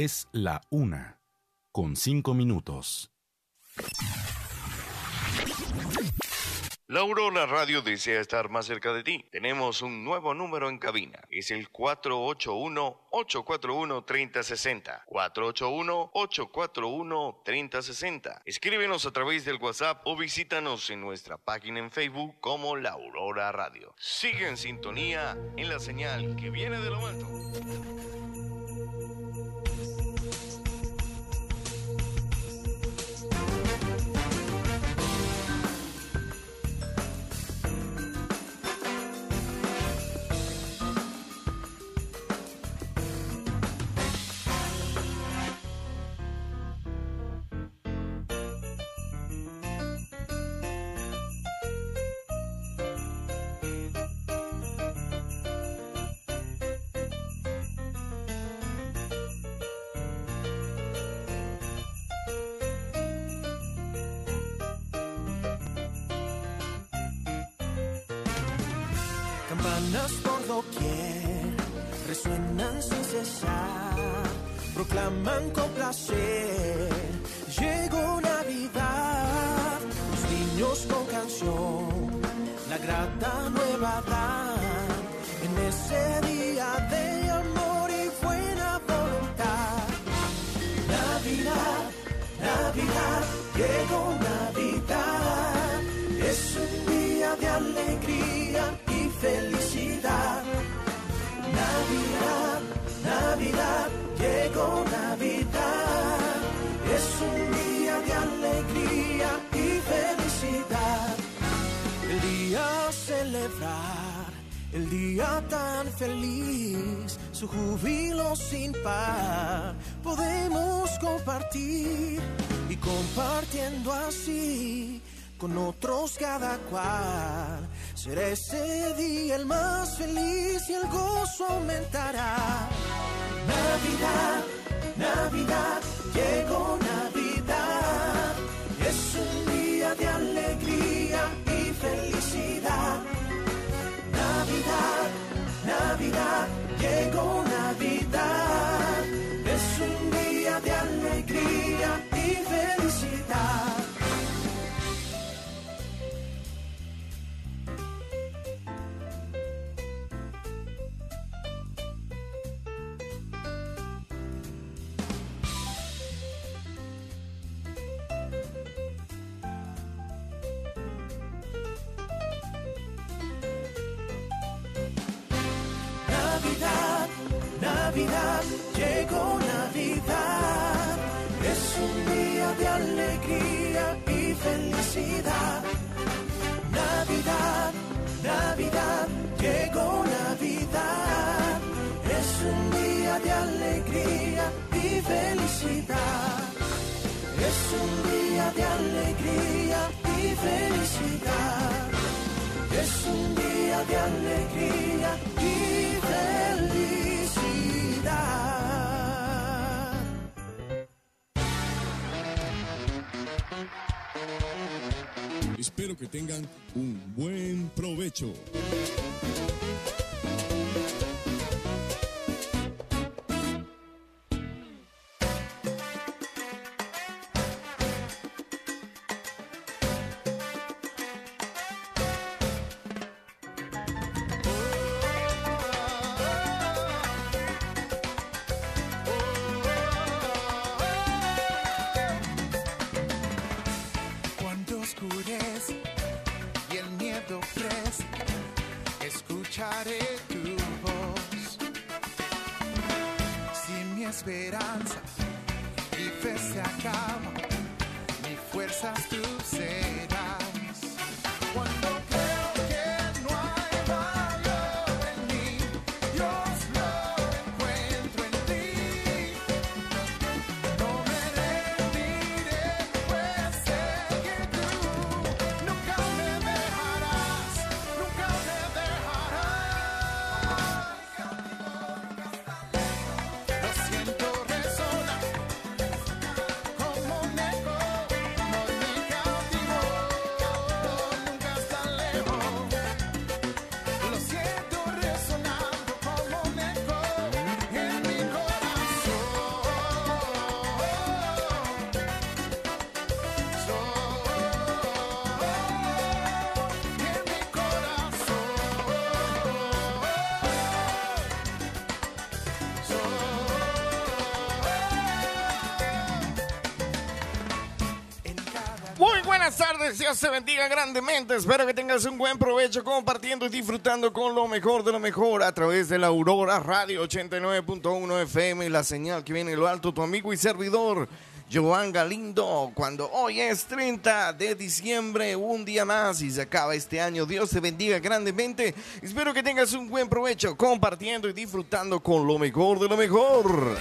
Es la una, con cinco minutos. La Aurora Radio desea estar más cerca de ti. Tenemos un nuevo número en cabina. Es el 481-841-3060. 481-841-3060. Escríbenos a través del WhatsApp o visítanos en nuestra página en Facebook como La Aurora Radio. Sigue en sintonía en la señal que viene de lo alto. Campanas por doquier resuenan sin cesar, proclaman con placer. Llegó Navidad, los niños con canción, la grata nueva dan en ese día de amor y buena voluntad. Navidad, Navidad, llegó Navidad. Día tan feliz, su júbilo sin par, podemos compartir y compartiendo así con otros cada cual. Será ese día el más feliz y el gozo aumentará. Navidad, Navidad, llegó Navidad. Alegría y felicidad. Es un día de alegría y felicidad. Espero que tengan un buen provecho. Mi esperanza y fe se acaba, mi fuerzas tú serás. Buenas tardes, Dios te bendiga grandemente. Espero que tengas un buen provecho compartiendo y disfrutando con lo mejor de lo mejor a través de la Aurora Radio 89.1 FM, la señal que viene de lo alto, tu amigo y servidor. Joan Galindo, cuando hoy es 30 de diciembre, un día más y se acaba este año. Dios te bendiga grandemente. Espero que tengas un buen provecho compartiendo y disfrutando con lo mejor de lo mejor.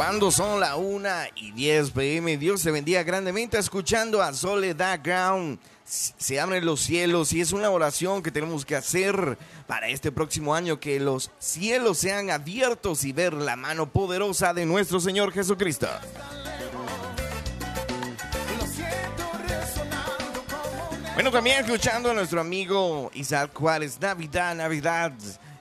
Cuando son la 1 y 10 pm, Dios te bendiga grandemente escuchando a Soledad Ground. Se abren los cielos y es una oración que tenemos que hacer para este próximo año, que los cielos sean abiertos y ver la mano poderosa de nuestro Señor Jesucristo. Bueno, también escuchando a nuestro amigo Isaac Juárez, Navidad, Navidad.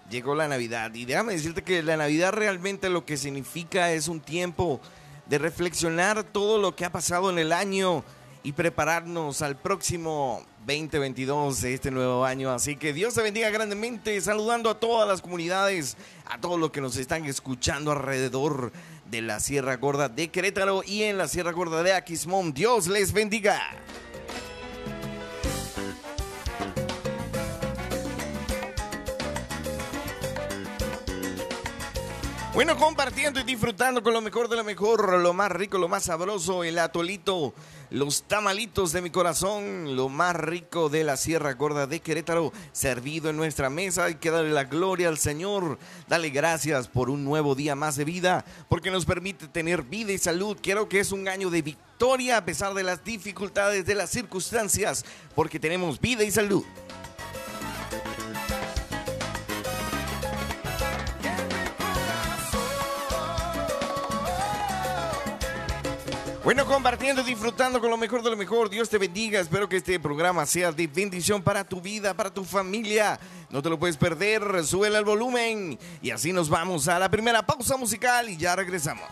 Llegó la Navidad y déjame decirte que la Navidad realmente lo que significa es un tiempo de reflexionar todo lo que ha pasado en el año y prepararnos al próximo 2022 de este nuevo año. Así que Dios te bendiga grandemente, saludando a todas las comunidades, a todos los que nos están escuchando alrededor de la Sierra Gorda de Querétaro y en la Sierra Gorda de Aquismón. Dios les bendiga. Bueno, compartiendo y disfrutando con lo mejor de lo mejor, lo más rico, lo más sabroso, el atolito, los tamalitos de mi corazón, lo más rico de la Sierra Gorda de Querétaro, servido en nuestra mesa. Hay que darle la gloria al Señor, dale gracias por un nuevo día más de vida, porque nos permite tener vida y salud. Quiero que es un año de victoria a pesar de las dificultades, de las circunstancias, porque tenemos vida y salud. Bueno, compartiendo disfrutando con lo mejor de lo mejor. Dios te bendiga. Espero que este programa sea de bendición para tu vida, para tu familia. No te lo puedes perder. Súbele el volumen. Y así nos vamos a la primera pausa musical y ya regresamos.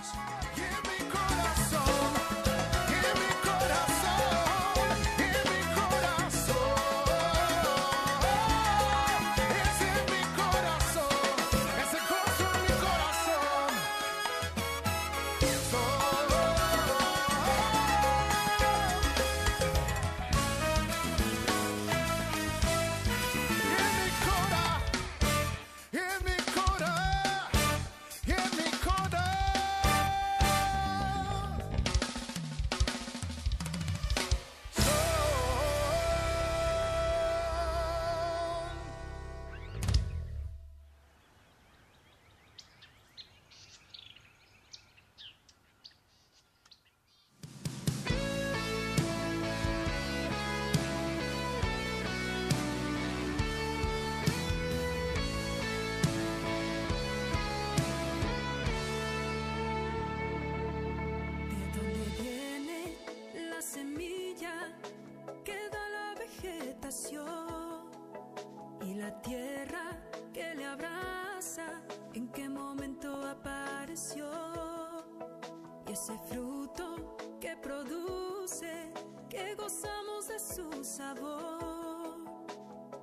Y ese fruto que produce, que gozamos de su sabor.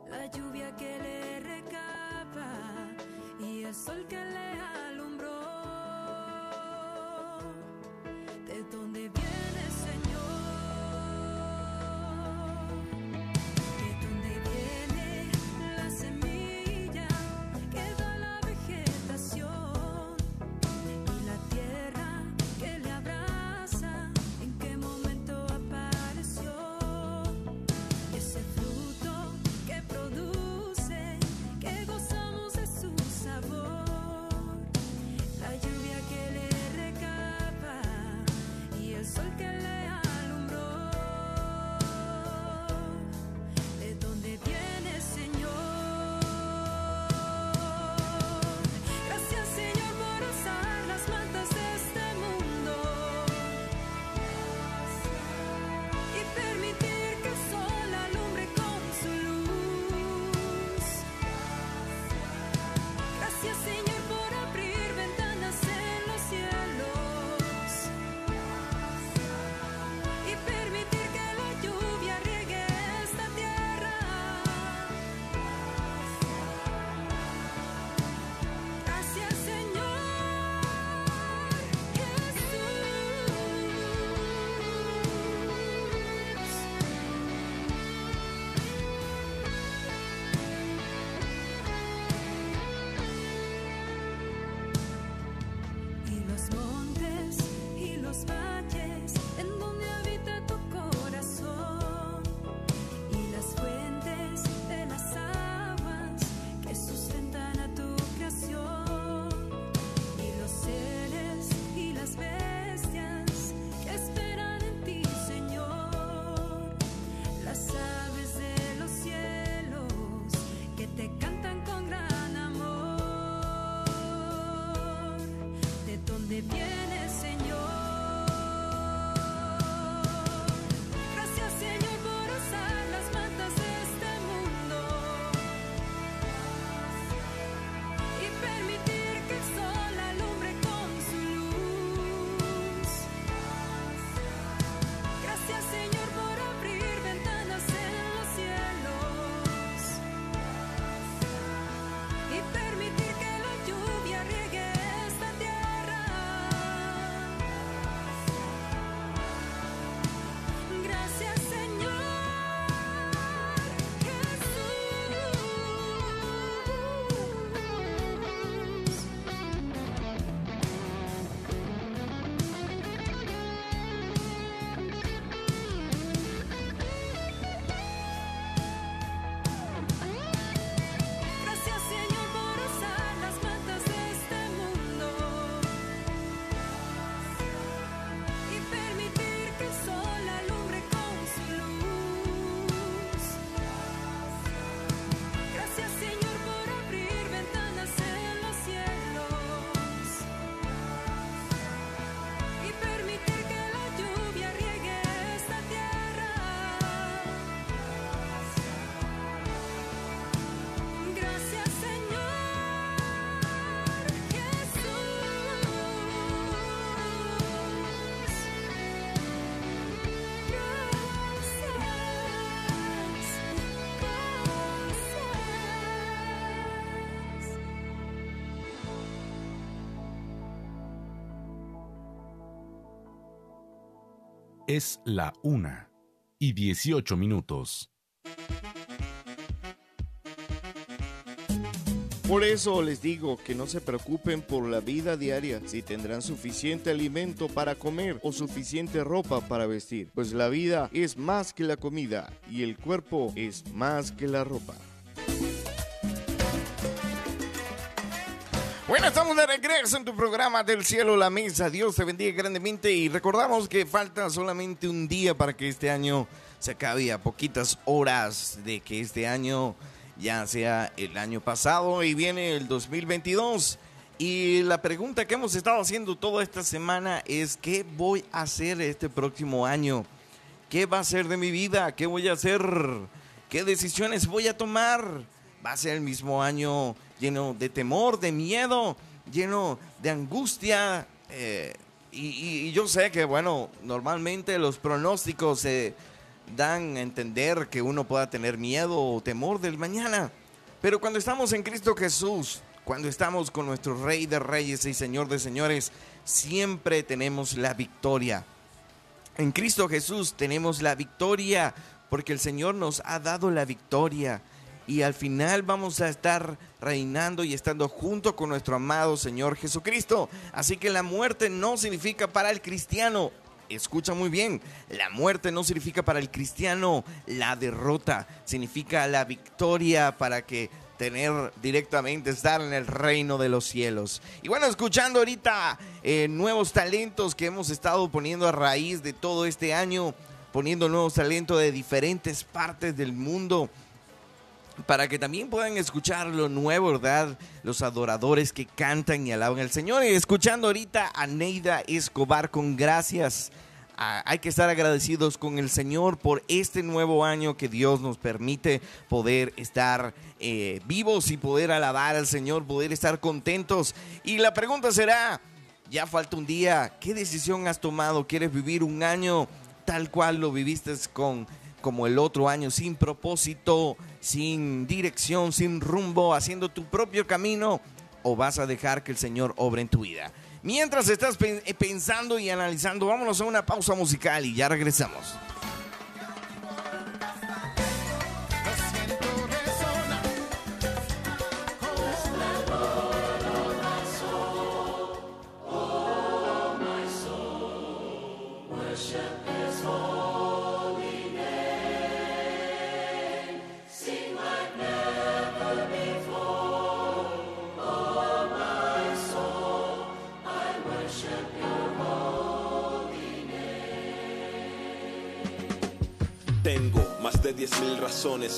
La lluvia que le recaba y el sol que le alumbró. Es la una y 18 minutos. Por eso les digo que no se preocupen por la vida diaria, si tendrán suficiente alimento para comer o suficiente ropa para vestir, pues la vida es más que la comida y el cuerpo es más que la ropa. Bueno, estamos de regreso en tu programa del cielo la mesa. Dios te bendiga grandemente y recordamos que falta solamente un día para que este año se acabe a poquitas horas de que este año ya sea el año pasado y viene el 2022. Y la pregunta que hemos estado haciendo toda esta semana es ¿qué voy a hacer este próximo año? ¿Qué va a ser de mi vida? ¿Qué voy a hacer? ¿Qué decisiones voy a tomar? Va a ser el mismo año lleno de temor, de miedo, lleno de angustia. eh, y, yo sé que, bueno, normalmente los pronósticos se dan a entender que uno pueda tener miedo o temor del mañana. Pero cuando estamos en Cristo Jesús, cuando estamos con nuestro Rey de Reyes y Señor de Señores, siempre tenemos la victoria. En Cristo Jesús tenemos la victoria porque el Señor nos ha dado la victoria y al final vamos a estar reinando y estando junto con nuestro amado Señor Jesucristo. Así que la muerte no significa para el cristiano. Escucha muy bien, la muerte no significa para el cristiano la derrota, significa la victoria para que tener directamente estar en el reino de los cielos. Y bueno, escuchando ahorita eh, nuevos talentos que hemos estado poniendo a raíz de todo este año, poniendo nuevos talentos de diferentes partes del mundo para que también puedan escuchar lo nuevo, ¿verdad? Los adoradores que cantan y alaban al Señor. Y escuchando ahorita a Neida Escobar con gracias. Ah, hay que estar agradecidos con el Señor por este nuevo año que Dios nos permite poder estar eh, vivos y poder alabar al Señor, poder estar contentos. Y la pregunta será, ya falta un día, ¿qué decisión has tomado? ¿Quieres vivir un año tal cual lo viviste con como el otro año, sin propósito, sin dirección, sin rumbo, haciendo tu propio camino, o vas a dejar que el Señor obre en tu vida. Mientras estás eh, pensando y analizando, vámonos a una pausa musical y ya regresamos.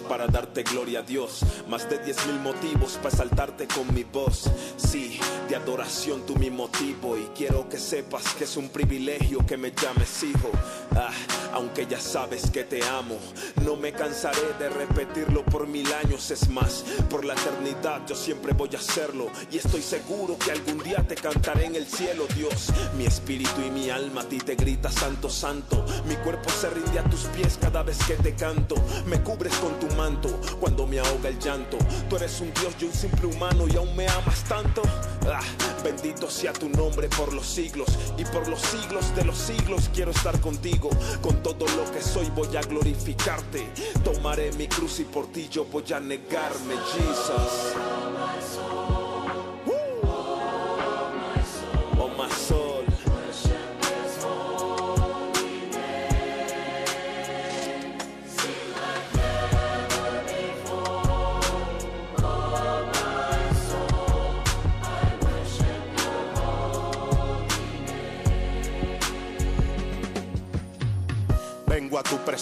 Para darte gloria a Dios, más de 10 mil motivos para exaltarte con mi voz. Sí, de adoración tú mi motivo y quiero que sepas que es un privilegio que me llames hijo. Ah, aunque ya sabes que te amo, no me cansaré de repetirlo por mil años. Es más, por la eternidad yo siempre voy a hacerlo y estoy seguro que algún día te cantaré en el cielo, Dios. Mi espíritu y mi alma a ti te grita santo, santo. Mi cuerpo se rinde a tus pies cada vez que te canto. Me cubres con tu cuando me ahoga el llanto. Tú eres un Dios y un simple humano y aún me amas tanto. Ah, bendito sea tu nombre por los siglos y por los siglos de los siglos quiero estar contigo. Con todo lo que soy voy a glorificarte. Tomaré mi cruz y por ti yo voy a negarme, Jesus.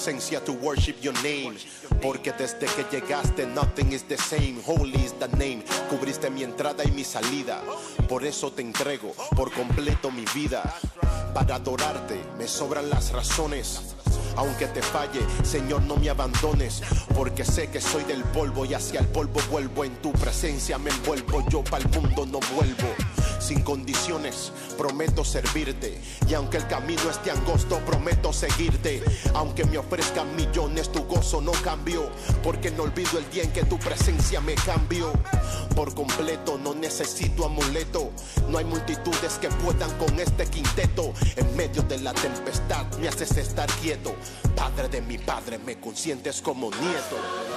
Presencia to worship your name. Porque desde que llegaste, nothing is the same. Holy is the name. Cubriste mi entrada y mi salida. Por eso te entrego por completo mi vida. Para adorarte me sobran las razones. Aunque te falle, Señor, no me abandones, porque sé que soy del polvo y hacia el polvo vuelvo. En tu presencia me envuelvo, yo para el mundo no vuelvo. Sin condiciones, prometo servirte. Y aunque el camino esté angosto, prometo seguirte. Aunque me ofrezcan millones, tu gozo no cambió. Porque no olvido el día en que tu presencia me cambió. Por completo, no necesito amuleto. No hay multitudes que puedan con este quinteto. En medio de la tempestad me haces estar quieto. Padre de mi padre, me consientes como nieto.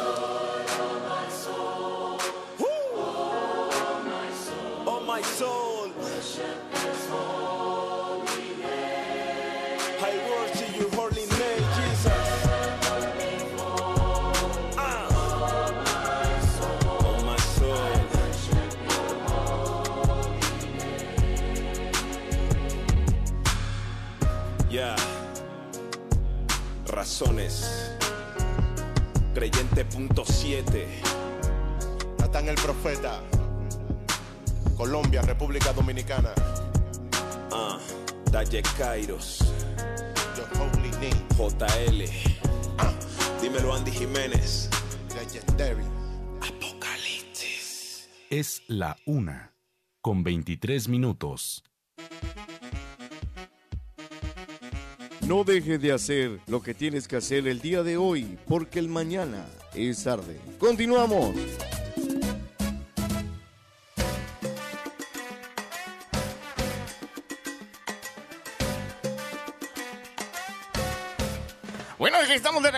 creyente punto Creyente.7. Natán el Profeta. Colombia, República Dominicana. Ah, uh, Dalle Kairos. Your holy name. JL. Ah. Dímelo Andy Jiménez. Legendary. Apocalipsis. Es la una. Con 23 minutos. No dejes de hacer lo que tienes que hacer el día de hoy, porque el mañana es tarde. Continuamos.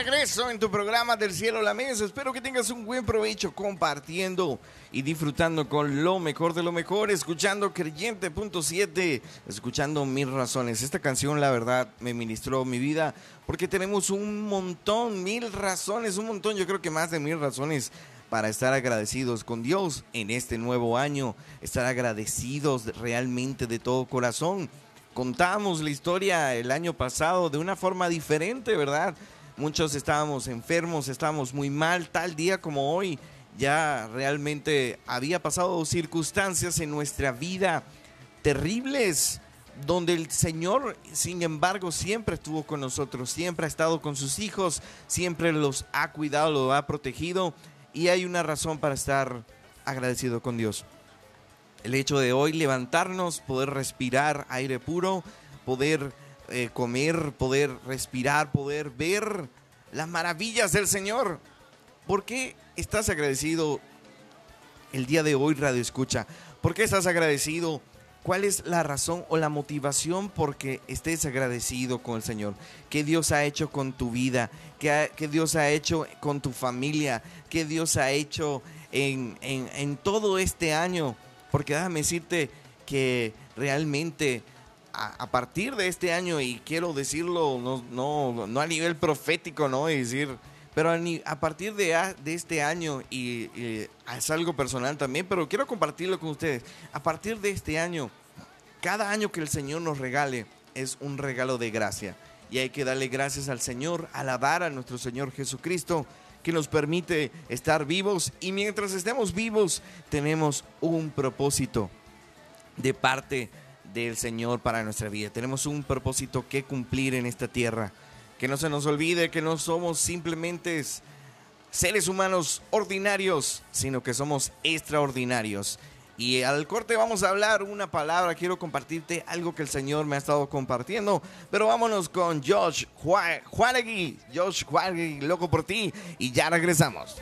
Regreso en tu programa del cielo a la mesa. Espero que tengas un buen provecho compartiendo y disfrutando con lo mejor de lo mejor, escuchando Creyente.7, escuchando Mil Razones. Esta canción, la verdad, me ministró mi vida porque tenemos un montón, mil razones, un montón, yo creo que más de mil razones para estar agradecidos con Dios en este nuevo año, estar agradecidos realmente de todo corazón contamos la historia el año pasado de una forma diferente, ¿verdad? Muchos estábamos enfermos, estábamos muy mal, tal día como hoy. Ya realmente había pasado circunstancias en nuestra vida terribles, donde el Señor, sin embargo, siempre estuvo con nosotros, siempre ha estado con sus hijos, siempre los ha cuidado, los ha protegido, y hay una razón para estar agradecido con Dios el hecho de hoy levantarnos, poder respirar aire puro, poder eh, comer, poder respirar, poder ver las maravillas del Señor. ¿Por qué estás agradecido el día de hoy, Radio Escucha? ¿Por qué estás agradecido? ¿Cuál es la razón o la motivación por que estés agradecido con el Señor? ¿Qué Dios ha hecho con tu vida? ¿Qué, qué Dios ha hecho con tu familia? ¿Qué Dios ha hecho en, en- en todo este año? Porque déjame decirte que realmente a, partir de este año, y quiero decirlo no, no, no a nivel profético, ¿no? Decir, pero a, partir de, de este año, y, es algo personal también, pero quiero compartirlo con ustedes. A partir de este año, cada año que el Señor nos regale es un regalo de gracia. Y hay que darle gracias al Señor, alabar a nuestro Señor Jesucristo, que nos permite estar vivos. Y mientras estemos vivos, tenemos un propósito de parte del Señor para nuestra vida. Tenemos un propósito que cumplir en esta tierra. Que no se nos olvide que no somos simplemente seres humanos ordinarios, sino que somos extraordinarios. Y al corte vamos a hablar una palabra, quiero compartirte algo que el Señor me ha estado compartiendo, pero vámonos con Josh Juanegui, Josh Juanegui, loco por ti, y ya regresamos.